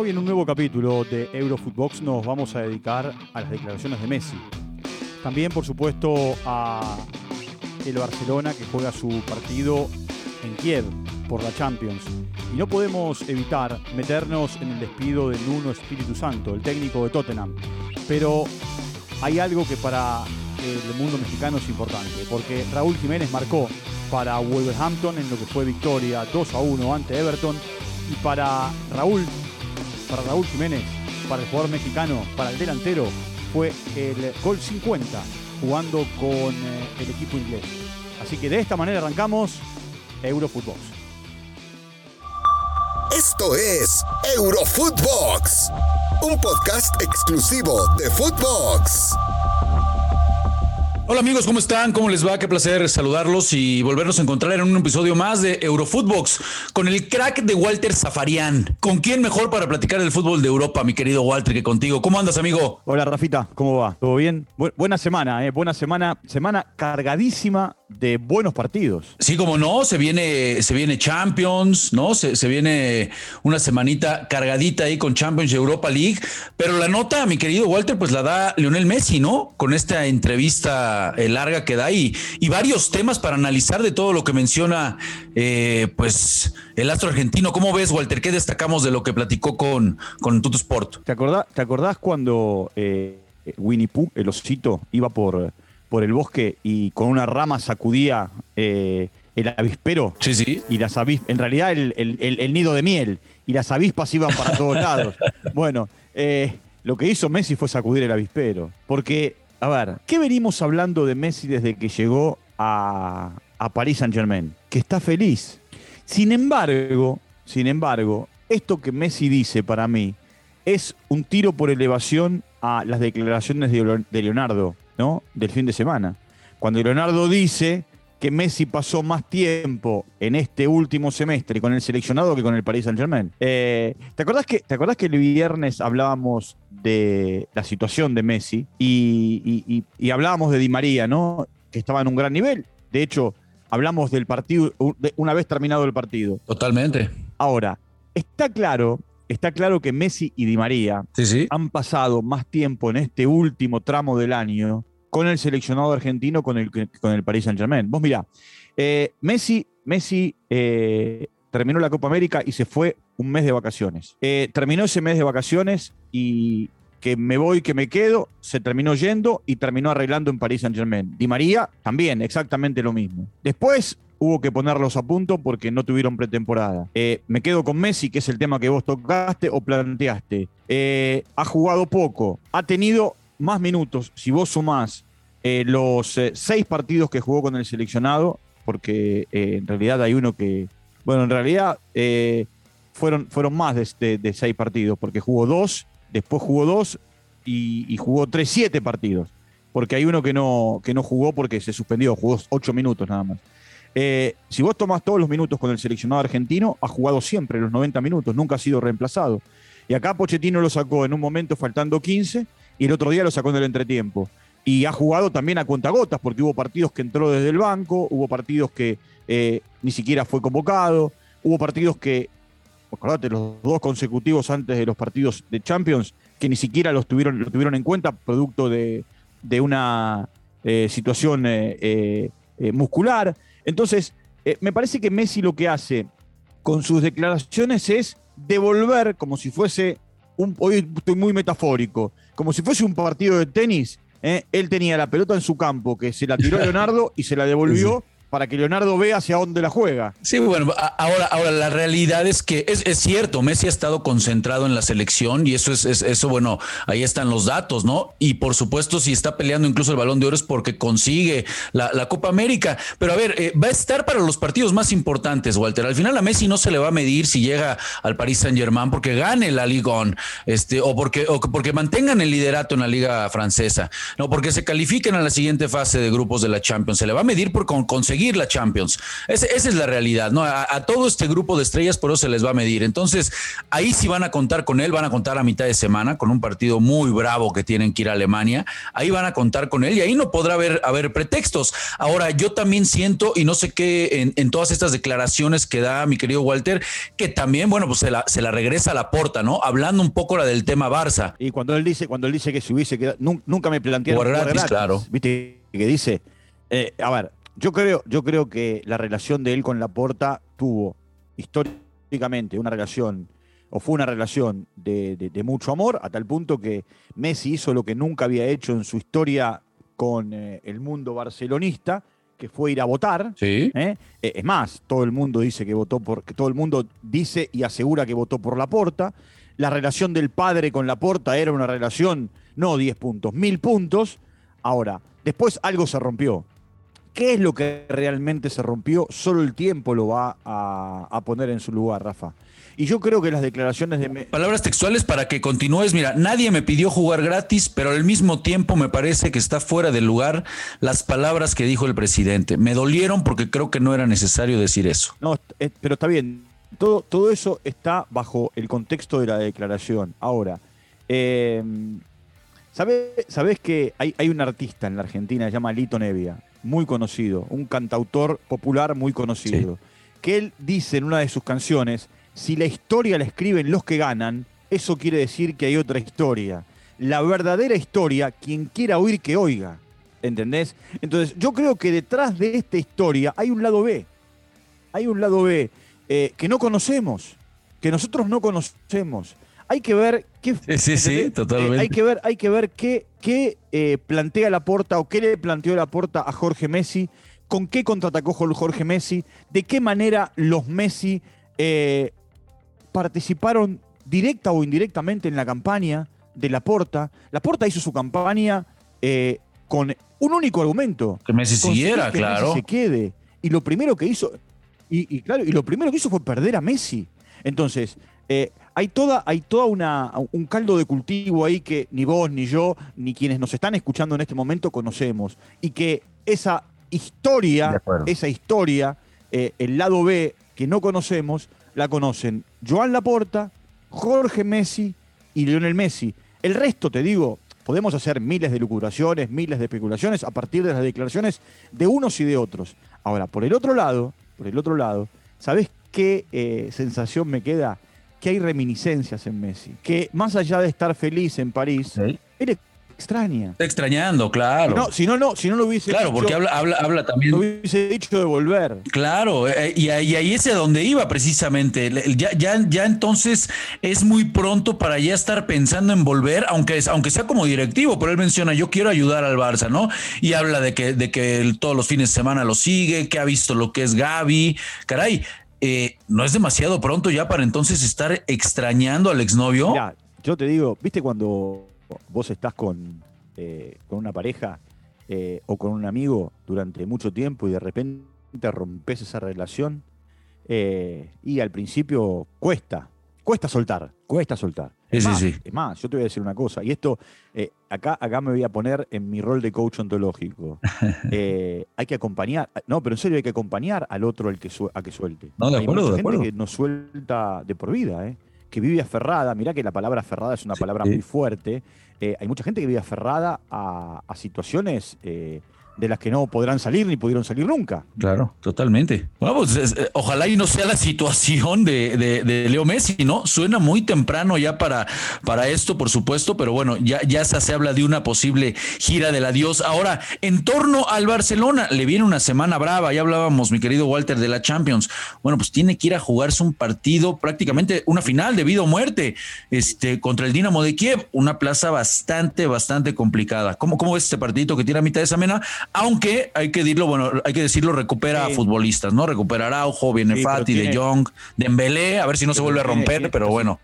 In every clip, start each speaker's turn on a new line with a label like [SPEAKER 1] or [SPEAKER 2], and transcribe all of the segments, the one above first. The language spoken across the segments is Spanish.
[SPEAKER 1] Hoy en un nuevo capítulo de Eurofootbox nos vamos a dedicar a las declaraciones de Messi. También, por supuesto, a el Barcelona que juega su partido en Kiev por la Champions. Y no podemos evitar meternos en el despido de Nuno Espíritu Santo, el técnico de Tottenham. Pero hay algo que para el mundo mexicano es importante, porque Raúl Jiménez marcó para Wolverhampton en lo que fue victoria 2 a 1 ante Everton y para Raúl, para Raúl Jiménez, para el jugador mexicano, para el delantero, fue el gol 50 jugando con eh, el equipo inglés. Así que de esta manera arrancamos Eurofootbox.
[SPEAKER 2] Esto es Eurofootbox, un podcast exclusivo de Footbox.
[SPEAKER 3] Hola amigos, ¿cómo están? ¿Cómo les va? Qué placer saludarlos y volvernos a encontrar en un episodio más de Eurofootbox con el crack de Walter Zafarian. ¿Con quién mejor para platicar del fútbol de Europa, mi querido Walter, que contigo? ¿Cómo andas, amigo?
[SPEAKER 1] Hola, Rafita, ¿cómo va? ¿Todo bien? buena semana, ¿eh? Buena semana. Semana cargadísima de buenos partidos.
[SPEAKER 3] Sí, como no, se viene, se viene Champions, ¿no? Se, se viene una semanita cargadita ahí con Champions y Europa League. Pero la nota, mi querido Walter, pues la da Lionel Messi, ¿no? Con esta entrevista eh, larga que da y, y, varios temas para analizar de todo lo que menciona eh, pues el astro argentino. ¿Cómo ves, Walter? ¿Qué destacamos de lo que platicó con, con Tuto Sport?
[SPEAKER 1] ¿Te acordás, ¿te acordás cuando eh, Winnie Pooh, el osito, iba por, por el bosque y con una rama sacudía el avispero?
[SPEAKER 3] Sí, sí.
[SPEAKER 1] Y las avispas, en realidad el, el, nido de miel, y las avispas iban para todos lados. Bueno, lo que hizo Messi fue sacudir el avispero, porque a ver, ¿qué venimos hablando de Messi desde que llegó a, a París Saint Germain? Que está feliz. Sin embargo, sin embargo, esto que Messi dice para mí es un tiro por elevación a las declaraciones de Leonardo, ¿no? Del fin de semana. Cuando Leonardo dice que Messi pasó más tiempo en este último semestre con el seleccionado que con el Paris Saint Germain. Eh, ¿te, acordás que, ¿Te acordás que el viernes hablábamos de la situación de Messi y, hablábamos de Di María, ¿no? Que estaba en un gran nivel. De hecho, hablamos del partido una vez terminado el partido.
[SPEAKER 3] Totalmente.
[SPEAKER 1] Ahora, está claro, está claro que Messi y Di María han pasado más tiempo en este último tramo del año con el seleccionado argentino, con el, con el Paris Saint Germain. Vos mirá, eh, Messi, Messi eh, terminó la Copa América y se fue un mes de vacaciones. Eh, terminó ese mes de vacaciones y que me voy, que me quedo, se terminó yendo y terminó arreglando en Paris Saint Germain. Di María también, exactamente lo mismo. Después hubo que ponerlos a punto porque no tuvieron pretemporada. me quedo con Messi, que es el tema que vos tocaste o planteaste. ha jugado poco, ha tenido más minutos, si vos sumás eh, los eh, seis partidos que jugó con el seleccionado, porque eh, en realidad hay uno que, bueno, en realidad fueron, fueron más de, seis partidos, porque jugó dos, después jugó dos y, jugó tres, siete partidos, porque hay uno que no, que no jugó porque se suspendió, jugó ocho minutos nada más. si vos tomás todos los minutos con el seleccionado argentino, ha jugado siempre los 90 minutos, nunca ha sido reemplazado. Y acá Pochettino lo sacó en un momento faltando 15 y el otro día lo sacó en el entretiempo. Y ha jugado también a cuentagotas, porque hubo partidos que entró desde el banco, hubo partidos que eh, ni siquiera fue convocado, hubo partidos que, acordate, los dos consecutivos antes de los partidos de Champions, que ni siquiera los tuvieron, lo tuvieron en cuenta, producto de, una eh, situación eh, muscular. Entonces, me parece que Messi lo que hace con sus declaraciones es devolver, como si fuese hoy estoy muy metafórico, como si fuese un partido de tenis, ¿eh? él tenía la pelota en su campo, que se la tiró Leonardo y se la devolvió para que Leonardo vea hacia dónde la juega.
[SPEAKER 3] Sí, bueno, ahora, ahora la realidad es que es, cierto, Messi ha estado concentrado en la selección y eso es, eso, bueno, ahí están los datos, ¿no? Y por supuesto, si está peleando incluso el balón de oro es porque consigue la, Copa América. Pero a ver, eh, va a estar para los partidos más importantes, Walter. Al final a Messi no se le va a medir si llega al Paris Saint Germain porque gane la Liga este, o porque, o porque mantengan el liderato en la Liga Francesa, no, porque se califiquen a la siguiente fase de grupos de la Champions. Se le va a medir por conseguir conseguir la Champions. esa es la realidad, ¿no? A, todo este grupo de estrellas por eso se les va a medir. Entonces, ahí sí van a contar con él, van a contar a mitad de semana con un partido muy bravo que tienen que ir a Alemania. Ahí van a contar con él y ahí no podrá haber, haber pretextos. Ahora, yo también siento, y no sé qué, en, todas estas declaraciones que da mi querido Walter, que también, bueno, pues se la, se la regresa a la porta, ¿no? Hablando un poco la del tema Barça.
[SPEAKER 1] Y cuando él dice, cuando él dice que se hubiese quedado, nunca me plantearon
[SPEAKER 3] gratis, claro.
[SPEAKER 1] Viste que dice, eh, a ver, yo creo, yo creo que la relación de él con Laporta tuvo históricamente una relación, o fue una relación de, mucho amor, a tal punto que Messi hizo lo que nunca había hecho en su historia con eh, el mundo barcelonista, que fue ir a votar.
[SPEAKER 3] Sí.
[SPEAKER 1] ¿eh? Es más, todo el mundo dice que votó por, que todo el mundo dice y asegura que votó por Laporta. La relación del padre con Laporta era una relación, no 10 puntos, 1000 puntos. Ahora, después algo se rompió. ¿Qué es lo que realmente se rompió? Solo el tiempo lo va a, poner en su lugar, Rafa. Y yo creo que las declaraciones de...
[SPEAKER 3] Palabras textuales para que continúes. Mira, nadie me pidió jugar gratis, pero al mismo tiempo me parece que está fuera de lugar las palabras que dijo el presidente. Me dolieron porque creo que no era necesario decir eso.
[SPEAKER 1] No, eh, pero está bien. Todo, todo eso está bajo el contexto de la declaración. Ahora, eh, ¿sabes, que hay, hay un artista en la Argentina, se llama Lito Nevia? Muy conocido, un cantautor popular muy conocido, que él dice en una de sus canciones, si la historia la escriben los que ganan, eso quiere decir que hay otra historia. La verdadera historia, quien quiera oír que oiga. ¿Entendés? Entonces, yo creo que detrás de esta historia hay un lado B. Hay un lado B eh, que no conocemos, que nosotros no conocemos hay que ver qué.
[SPEAKER 3] Sí, sí, eh, totalmente.
[SPEAKER 1] hay que ver, hay que ver qué, qué eh, plantea la porta o qué le planteó la porta a Jorge Messi, con qué contraatacó Jorge Messi, de qué manera los Messi eh, participaron directa o indirectamente en la campaña de la porta. La porta hizo su campaña con un único argumento.
[SPEAKER 3] Que Messi siguiera,
[SPEAKER 1] que
[SPEAKER 3] claro.
[SPEAKER 1] Messi se quede. Y lo primero que hizo. Y, claro, y lo primero que hizo fue perder a Messi. Entonces, hay toda, hay toda una, un caldo de cultivo ahí que ni vos, ni yo, ni quienes nos están escuchando en este momento conocemos. Y que esa historia, esa historia, eh, el lado B que no conocemos, la conocen Joan Laporta, Jorge Messi y Lionel Messi. El resto, te digo, podemos hacer miles de lucuraciones, miles de especulaciones a partir de las declaraciones de unos y de otros. Ahora, por el otro lado, por el otro lado, ¿sabés qué eh, sensación me queda? Que hay reminiscencias en Messi. Que más allá de estar feliz en París, él extraña.
[SPEAKER 3] Está extrañando, claro.
[SPEAKER 1] No, si no, no, si no lo hubiese
[SPEAKER 3] Claro, porque habla, habla, habla también.
[SPEAKER 1] Lo hubiese dicho de volver.
[SPEAKER 3] Claro, eh, y, ahí es a donde iba precisamente. Ya, ya, ya entonces es muy pronto para ya estar pensando en volver, aunque, aunque sea como directivo, pero él menciona, yo quiero ayudar al Barça, ¿no? Y habla de que, de que todos los fines de semana lo sigue, que ha visto lo que es Gaby. Caray, eh, ¿no es demasiado pronto ya para entonces estar extrañando al exnovio?
[SPEAKER 1] Mira, yo te digo, ¿viste cuando vos estás con, eh, con una pareja eh, o con un amigo durante mucho tiempo y de repente rompes esa relación? y al principio cuesta, cuesta soltar, cuesta soltar. Es, más, yo te voy a decir una cosa, y esto, eh, acá, acá me voy a poner en mi rol de coach ontológico. Eh, hay que acompañar, no, pero en serio hay que acompañar al otro al que a que suelte.
[SPEAKER 3] No, de acuerdo,
[SPEAKER 1] hay mucha gente que no suelta de por vida, ¿eh? que vive aferrada, mirá que la palabra aferrada es una palabra muy fuerte, hay mucha gente que vive aferrada a, a situaciones de las que no podrán salir ni pudieron salir nunca.
[SPEAKER 3] Claro, totalmente. Bueno, pues eh, ojalá y no sea la situación de, de, Leo Messi, ¿no? Suena muy temprano ya para, para esto, por supuesto, pero bueno, ya, ya se habla de una posible gira del adiós. Ahora, en torno al Barcelona, le viene una semana brava, ya hablábamos, mi querido Walter, de la Champions. Bueno, pues tiene que ir a jugarse un partido, prácticamente una final de vida o muerte, este, contra el Dinamo de Kiev, una plaza bastante, bastante complicada. ¿Cómo, cómo es este partidito que tiene a mitad de semana? Aunque hay que decirlo, bueno, hay que decirlo, recupera a futbolistas, ¿no? Recuperará Araujo, viene Fati, De Jong, Dembélé, a ver si no se vuelve a romper, pero bueno.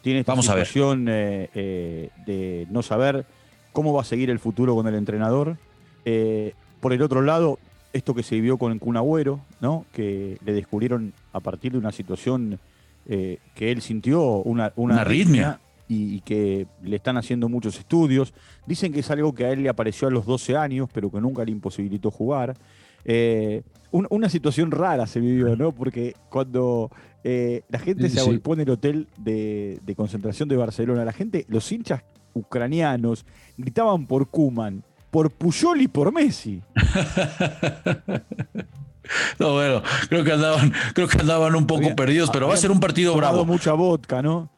[SPEAKER 1] Tiene esta vamos a ver. Eh, eh, de no saber cómo va a seguir el futuro con el entrenador. Eh, por el otro lado, esto que se vivió con Kun Agüero, ¿no? Que le descubrieron a partir de una situación que él sintió una, una,
[SPEAKER 3] una arritmia
[SPEAKER 1] y, que le están haciendo muchos estudios. Dicen que es algo que a él le apareció a los 12 años, pero que nunca le imposibilitó jugar. Eh, una situación rara se vivió, ¿no? Porque cuando eh, la gente se agolpó en el hotel de, concentración de Barcelona, la gente, los hinchas ucranianos, gritaban por Kuman, por Puyol y por Messi.
[SPEAKER 3] No, bueno, creo que andaban, creo que andaban un poco perdidos, pero va a ser un partido bravo.
[SPEAKER 1] mucha vodka, ¿no?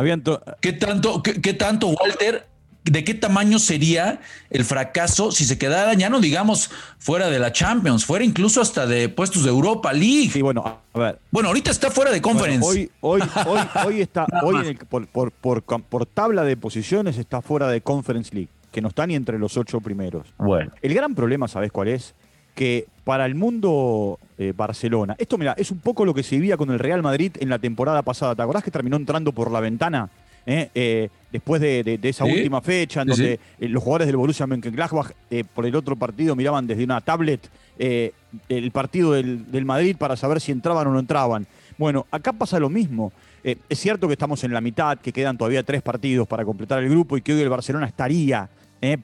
[SPEAKER 3] Habían ¿Qué tanto, qué, tanto, Walter? ¿De qué tamaño sería el fracaso si se quedara, ya no digamos fuera de la Champions, fuera incluso hasta de puestos de Europa League?
[SPEAKER 1] Sí, bueno, a ver.
[SPEAKER 3] Bueno, ahorita está fuera de conference.
[SPEAKER 1] hoy, hoy, hoy, hoy, está, hoy por, por, por, por tabla de posiciones está fuera de Conference League, que no está ni entre los ocho primeros.
[SPEAKER 3] Bueno.
[SPEAKER 1] El gran problema, ¿sabes cuál es? Que para el mundo eh, Barcelona, esto mira, es un poco lo que se vivía con el Real Madrid en la temporada pasada. ¿Te acordás que terminó entrando por la ventana? Eh, eh, después de, esa última fecha, en donde los jugadores del Borussia Mönchengladbach por el otro partido miraban desde una tablet el partido del, del, Madrid para saber si entraban o no entraban. Bueno, acá pasa lo mismo. es cierto que estamos en la mitad, que quedan todavía tres partidos para completar el grupo y que hoy el Barcelona estaría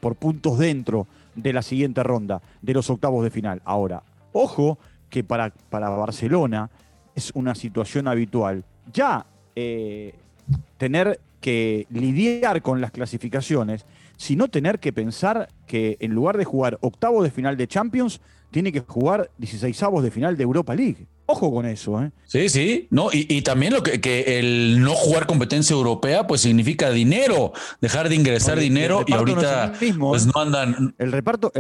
[SPEAKER 1] por puntos dentro de la siguiente ronda, de los octavos de final. Ahora, ojo que para, para Barcelona es una situación habitual. Ya eh, tener que lidiar con las clasificaciones, sino tener que pensar que en lugar de jugar octavos de final de Champions, tiene que jugar 16 de final de Europa League. Ojo con eso, ¿eh?
[SPEAKER 3] Sí, sí, no, y, también lo que, que, el no jugar competencia europea, pues significa dinero, dejar de ingresar dinero y ahorita pues ¿eh? no andan.
[SPEAKER 1] El reparto.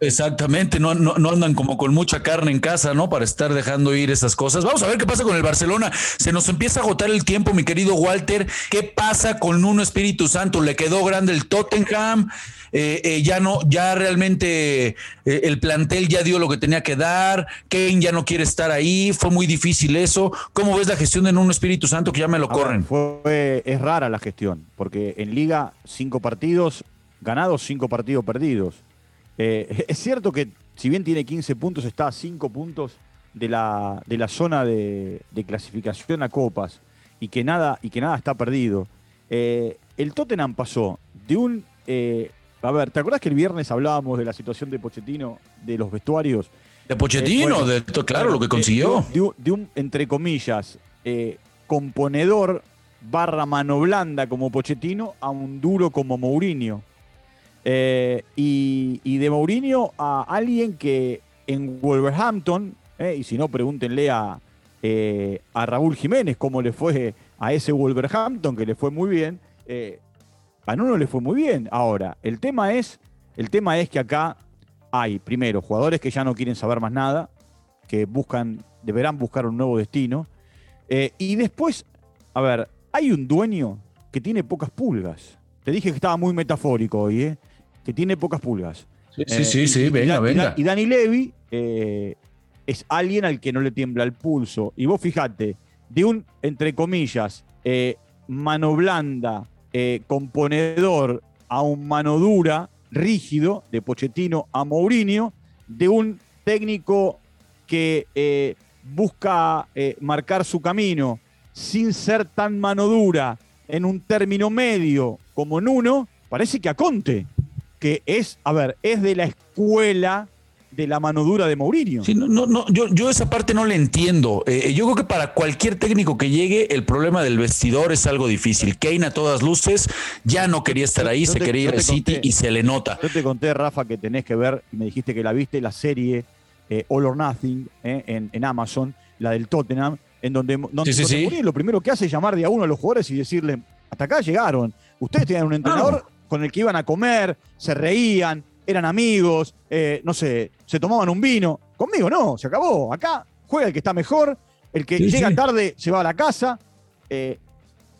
[SPEAKER 3] exactamente, no, no, no, andan como con mucha carne en casa, ¿no? Para estar dejando ir esas cosas. Vamos a ver qué pasa con el Barcelona. Se nos empieza a agotar el tiempo, mi querido Walter. ¿Qué pasa con un Espíritu Santo? Le quedó grande el Tottenham. Eh, eh, ya no, ya realmente eh, el plantel ya dio lo que tenía que dar, Kane ya no quiere estar ahí, fue muy difícil eso. ¿Cómo ves la gestión en un Espíritu Santo que ya me lo corren?
[SPEAKER 1] fue, es rara la gestión, porque en liga cinco partidos ganados, cinco partidos perdidos. es cierto que si bien tiene 15 puntos, está a 5 puntos de la, de la zona de, clasificación a copas y que nada, y que nada está perdido. el Tottenham pasó de un a ver, ¿te acuerdas que el viernes hablábamos de la situación de Pochettino, de los vestuarios?
[SPEAKER 3] De Pochettino, de, claro, lo que consiguió.
[SPEAKER 1] De, un, entre comillas, eh, componedor barra mano blanda como Pochettino a un duro como Mourinho. Eh, y, de Mourinho a alguien que en Wolverhampton, eh, y si no, pregúntenle a, a Raúl Jiménez cómo le fue a ese Wolverhampton, que le fue muy bien. A Nuno le fue muy bien. Ahora, el tema es, el tema es que acá hay, primero, jugadores que ya no quieren saber más nada, que buscan, deberán buscar un nuevo destino. Eh, y después, a ver, hay un dueño que tiene pocas pulgas. Te dije que estaba muy metafórico hoy, ¿eh? Que tiene pocas pulgas.
[SPEAKER 3] Sí, sí, sí, venga, venga.
[SPEAKER 1] Y Dani Levy eh, es alguien al que no le tiembla el pulso. Y vos fijate, de un, entre comillas, eh, mano blanda, eh, componedor a un mano dura, rígido, de Pochettino a Mourinho, de un técnico que eh, busca eh, marcar su camino sin ser tan mano dura en un término medio como Nuno, parece que a Conte, que es, a ver, es de la escuela de la mano dura de Mourinho.
[SPEAKER 3] Sí, no, no, yo, yo esa parte no la entiendo. Eh, eh, yo creo que para cualquier técnico que llegue, el problema del vestidor es algo difícil. Kane a todas luces ya no quería estar ahí, se quería ir al City y se le nota.
[SPEAKER 1] Yo te conté, Rafa, que tenés que ver, me dijiste que la viste, la serie eh, All or Nothing en, Amazon, la del Tottenham, en donde, donde, lo primero que hace es llamar de a uno a los jugadores y decirle, hasta acá llegaron. Ustedes tenían un entrenador con el que iban a comer, se reían, eran amigos, eh, no sé, se tomaban un vino. Conmigo no, se acabó. Acá juega el que está mejor, el que llega tarde se va a la casa. Eh,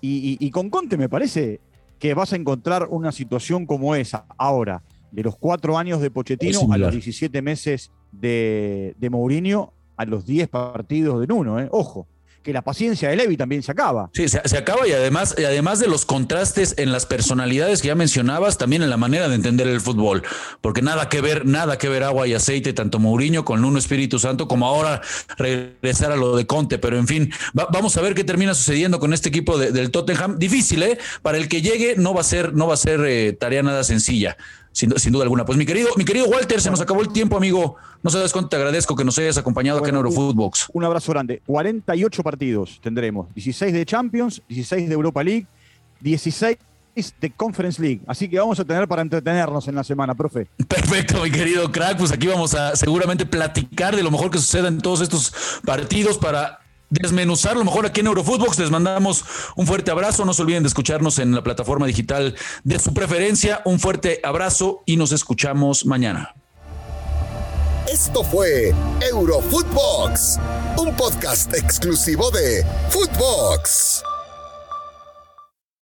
[SPEAKER 1] y, con Conte me parece que vas a encontrar una situación como esa. Ahora, de los cuatro años de Pochettino a los 17 meses de, de Mourinho, a los 10 partidos de Nuno, eh. ojo que la paciencia de Levi también se acaba.
[SPEAKER 3] Sí, se, acaba y además, y además de los contrastes en las personalidades que ya mencionabas, también en la manera de entender el fútbol, porque nada que ver, nada que ver agua y aceite, tanto Mourinho con uno Espíritu Santo como ahora regresar a lo de Conte, pero en fin, vamos a ver qué termina sucediendo con este equipo del Tottenham. Difícil, ¿eh? Para el que llegue no va a ser, no va a ser eh, tarea nada sencilla. Sin, duda alguna. Pues mi querido, mi querido Walter, se nos acabó el tiempo, amigo. No sabes cuánto te agradezco que nos hayas acompañado acá en Eurofootbox.
[SPEAKER 1] Un, un abrazo grande. 48 partidos tendremos. 16 de Champions, 16 de Europa League, 16 de Conference League. Así que vamos a tener para entretenernos en la semana, profe.
[SPEAKER 3] Perfecto, mi querido crack. Pues aquí vamos a seguramente platicar de lo mejor que suceda en todos estos partidos para desmenuzar lo mejor aquí en Eurofootbox. Les mandamos un fuerte abrazo. No se olviden de escucharnos en la plataforma digital de su preferencia. Un fuerte abrazo y nos escuchamos mañana.
[SPEAKER 2] Esto fue Eurofootbox, un podcast exclusivo de Footbox.